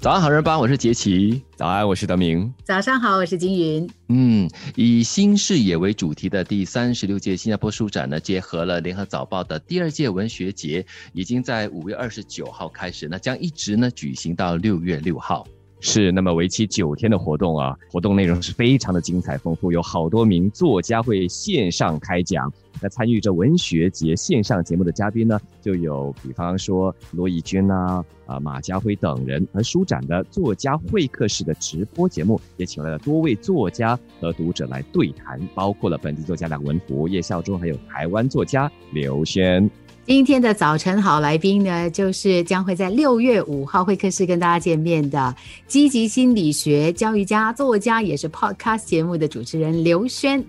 早安，好人帮，我是杰奇。早安，我是德明。早上好，我是金云。嗯，以新视野为主题的第三十六届新加坡书展呢，结合了联合早报的第二届文学节，已经在五月二十九号开始，那将一直呢举行到六月六号。是，那么为期九天的活动啊，活动内容是非常的精彩丰富，有好多名作家会线上开讲。那参与这文学节线上节目的嘉宾呢，就有比方说罗以军呐、啊马家辉等人。而书展的作家会客室的直播节目，也请来了多位作家和读者来对谈，包括了本地作家梁文福、叶孝忠，还有台湾作家刘轩。今天的早晨好来宾呢，就是将会在六月五号会客室跟大家见面的积极心理学教育家、作家，也是 Podcast 节目的主持人刘轩。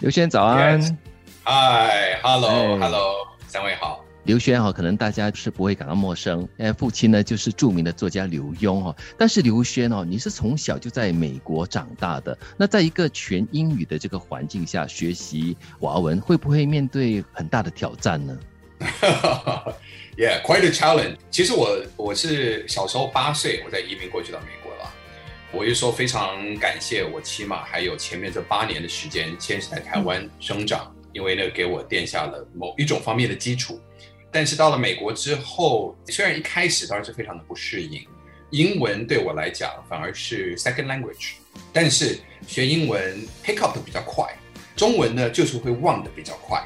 刘轩早安，嗨，Hello，Hello，三位好。刘轩哈，可能大家是不会感到陌生，因为父亲呢就是著名的作家刘墉哈。但是刘轩哦，你是从小就在美国长大的，那在一个全英语的这个环境下学习华文，会不会面对很大的挑战呢？Yeah, quite a challenge. 其实我我是小时候八岁，我在移民过去到美国了。我就说非常感谢我起码还有前面这八年的时间，先是在台湾生长，因为呢给我垫下了某一种方面的基础。但是到了美国之后，虽然一开始当然是非常的不适应，英文对我来讲反而是 second language，但是学英文 pick up 的比较快，中文呢就是会忘的比较快。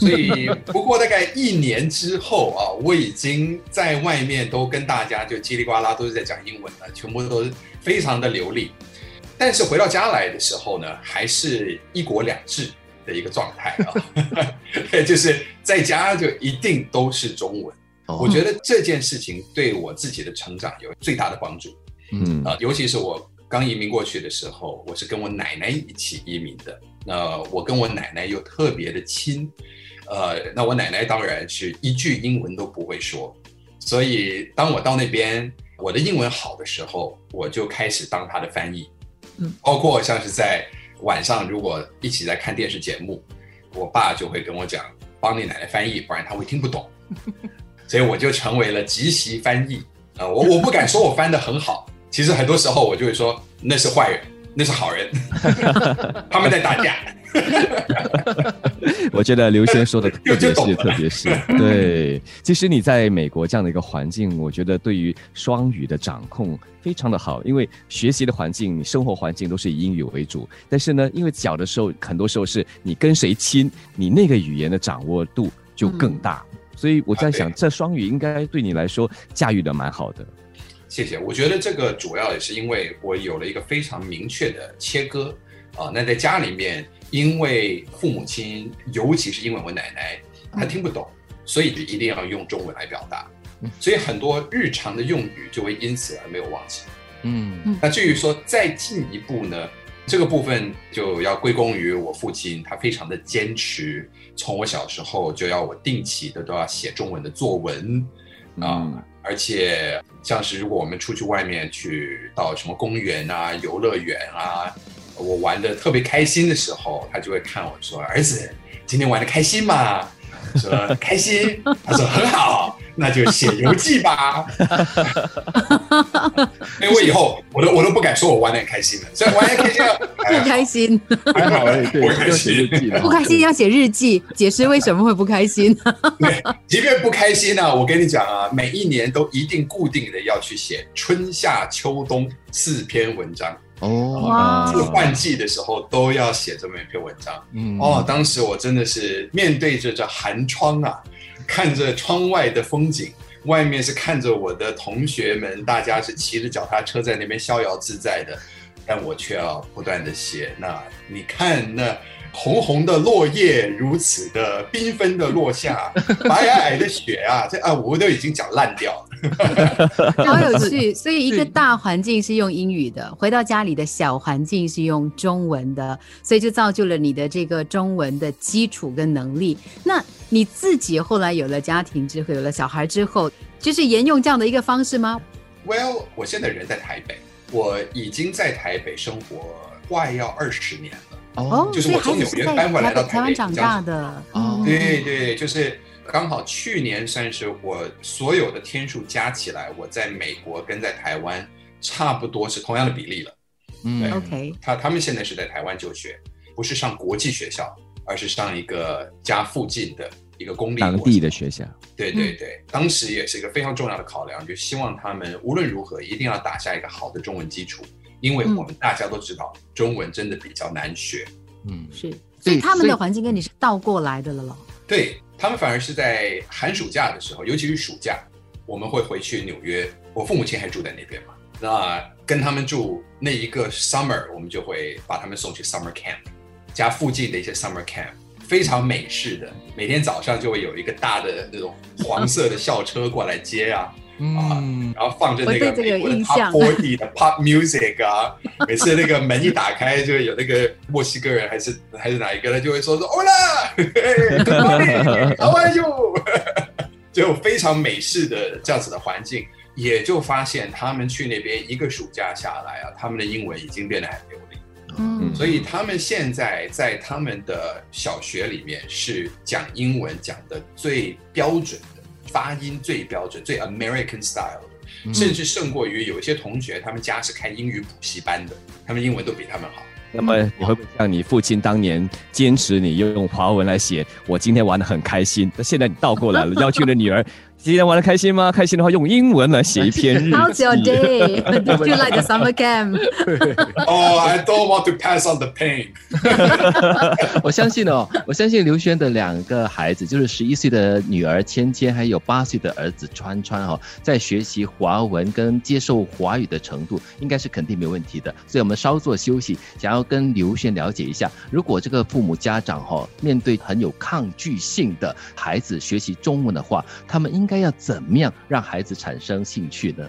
所以，不过大概一年之后啊，我已经在外面都跟大家就叽里呱啦都是在讲英文了，全部都非常的流利。但是回到家来的时候呢，还是一国两制的一个状态啊，就是在家就一定都是中文。我觉得这件事情对我自己的成长有最大的帮助。嗯啊，尤其是我刚移民过去的时候，我是跟我奶奶一起移民的。那我跟我奶奶又特别的亲，呃，那我奶奶当然是一句英文都不会说，所以当我到那边，我的英文好的时候，我就开始当她的翻译，嗯，包括像是在晚上如果一起在看电视节目，我爸就会跟我讲，帮你奶奶翻译，不然他会听不懂，所以我就成为了即席翻译，啊，我我不敢说我翻的很好，其实很多时候我就会说那是坏人。那是好人，他们在打架。我觉得刘 轩说的特别是，特别是对。其实你在美国这样的一个环境，我觉得对于双语的掌控非常的好，因为学习的环境、你生活环境都是以英语为主。但是呢，因为小的时候，很多时候是你跟谁亲，你那个语言的掌握度就更大。所以我在想，这双语应该对你来说驾驭的蛮好的。谢谢，我觉得这个主要也是因为我有了一个非常明确的切割啊。那在家里面，因为父母亲，尤其是因为我奶奶，她听不懂，所以就一定要用中文来表达，所以很多日常的用语就会因此而没有忘记。嗯，那至于说再进一步呢，这个部分就要归功于我父亲，他非常的坚持，从我小时候就要我定期的都要写中文的作文。啊。而且，像是如果我们出去外面去到什么公园啊、游乐园啊，我玩的特别开心的时候，他就会看我说：“儿子，今天玩的开心吗？”说开心，他说很好，那就写游记吧。因为我以后我都我都不敢说我玩的很开心了，所以玩的开心 不开心，还好而已。不开心，不开心要写日记，解释为什么会不开心。对，即便不开心呢，我跟你讲啊，每一年都一定固定的要去写春夏秋冬四篇文章。哦，这个换季的时候都要写这么一篇文章。嗯，哦，当时我真的是面对着这寒窗啊，看着窗外的风景，外面是看着我的同学们，大家是骑着脚踏车在那边逍遥自在的，但我却要不断的写。那你看那。红红的落叶如此的缤纷的落下，白皑皑的雪啊，这啊我都已经讲烂掉了，好有趣。所以一个大环境是用英语的，回到家里的小环境是用中文的，所以就造就了你的这个中文的基础跟能力。那你自己后来有了家庭之后，有了小孩之后，就是沿用这样的一个方式吗？Well，我现在人在台北，我已经在台北生活快要二十年了。哦，就是我从纽约搬回来到台湾长大的。哦，对对，就是刚好去年算是我所有的天数加起来，我在美国跟在台湾差不多是同样的比例了。嗯，OK，他他们现在是在台湾就学，不是上国际学校，而是上一个家附近的一个公立当地的学校。对对对，当时也是一个非常重要的考量，就希望他们无论如何一定要打下一个好的中文基础，因为我们大家都知道中文真的比较难学。嗯，是，所以他们的环境跟你是倒过来的了咯。对他们反而是在寒暑假的时候，尤其是暑假，我们会回去纽约。我父母亲还住在那边嘛，那跟他们住那一个 summer，我们就会把他们送去 summer camp，家附近的一些 summer camp，非常美式的，每天早上就会有一个大的那种黄色的校车过来接啊。嗯，然后放着那个我对这个有美国的印 Top 象 Forty 的 Pop Music 啊，每次那个门一打开，就有那个墨西哥人还是还是哪一个，他就会说说 morning，How are you？就非常美式的这样子的环境，也就发现他们去那边一个暑假下来啊，他们的英文已经变得很流利。嗯，所以他们现在在他们的小学里面是讲英文讲的最标准的，发音最标准、最 American style 的，甚至胜过于有一些同学，他们家是开英语补习班的，他们英文都比他们好。那么你会不会像你父亲当年坚持你用华文来写？我今天玩的很开心，那现在你倒过来了，要求你的女儿今天玩的开心吗？开心的话用英文来写一篇日记。How's your day? Did you like the summer camp? Oh, I don't want to pass on the pain. 我相信哦，我相信刘轩的两个孩子，就是十一岁的女儿芊芊，还有八岁的儿子川川哦，在学习华文跟接受华语的程度，应该是肯定没问题的。所以我们稍作休息，想要跟刘轩了解一下，如果这个父母家长哈、哦、面对很有抗拒性的孩子学习中文的话，他们应该要怎么样让孩子产生兴趣呢？